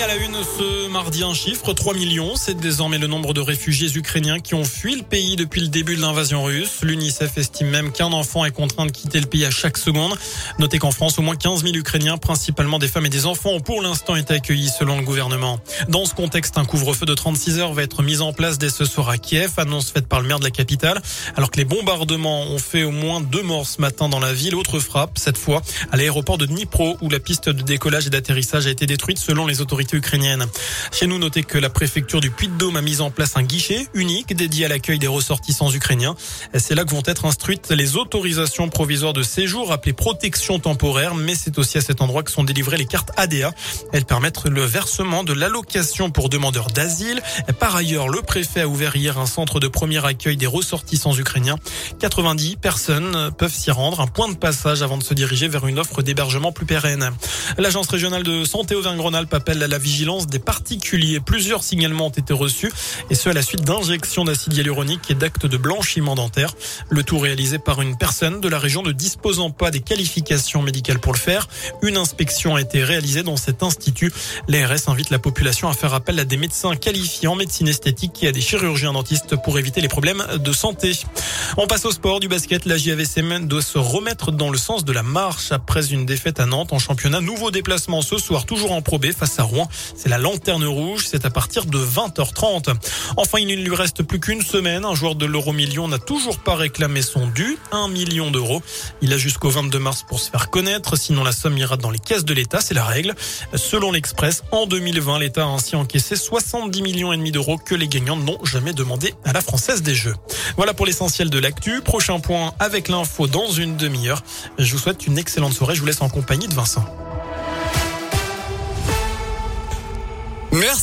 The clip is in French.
À la une ce mardi, un chiffre, 3 millions. C'est désormais le nombre de réfugiés ukrainiens qui ont fui le pays depuis le début de l'invasion russe. L'UNICEF estime même qu'un enfant est contraint de quitter le pays à chaque seconde. Notez qu'en France, au moins 15 000 Ukrainiens, principalement des femmes et des enfants, ont pour l'instant été accueillis selon le gouvernement. Dans ce contexte, un couvre-feu de 36 heures va être mis en place dès ce soir à Kiev, annonce faite par le maire de la capitale. Alors que les bombardements ont fait au moins deux morts ce matin dans la ville, autre frappe, cette fois à l'aéroport de Dnipro, où la piste de décollage et d'atterrissage a été détruite selon les autorités ukrainienne. Chez nous, notez que la préfecture du Puy-de-Dôme a mis en place un guichet unique dédié à l'accueil des ressortissants ukrainiens. C'est là que vont être instruites les autorisations provisoires de séjour appelées protection temporaire, mais c'est aussi à cet endroit que sont délivrées les cartes ADA. Elles permettent le versement de l'allocation pour demandeurs d'asile. Par ailleurs, le préfet a ouvert hier un centre de premier accueil des ressortissants ukrainiens. 90 personnes peuvent s'y rendre, un point de passage avant de se diriger vers une offre d'hébergement plus pérenne. L'agence régionale de santé Auvergne-Rhône-Alpes appelle vigilance des particuliers. Plusieurs signalements ont été reçus et ce à la suite d'injections d'acide hyaluronique et d'actes de blanchiment dentaire. Le tout réalisé par une personne de la région ne disposant pas des qualifications médicales pour le faire. Une inspection a été réalisée dans cet institut. L'ARS invite la population à faire appel à des médecins qualifiés en médecine esthétique et à des chirurgiens dentistes pour éviter les problèmes de santé. On passe au sport du basket. La JAVCM doit se remettre dans le sens de la marche après une défaite à Nantes en championnat. Nouveau déplacement ce soir, toujours en Pro face à C'est la lanterne rouge. C'est à partir de 20h30. Enfin, il ne lui reste plus qu'une semaine. Un joueur de l'euro million n'a toujours pas réclamé son dû, 1 million d'euros. Il a jusqu'au 22 mars pour se faire connaître. Sinon, la somme ira dans les caisses de l'État. C'est la règle. Selon l'Express, en 2020, l'État a ainsi encaissé 70 millions et demi d'euros que les gagnants n'ont jamais demandé à la Française des Jeux. Voilà pour l'essentiel de l'actu. Prochain point avec l'info dans une demi-heure. Je vous souhaite une excellente soirée. Je vous laisse en compagnie de Vincent. Merci.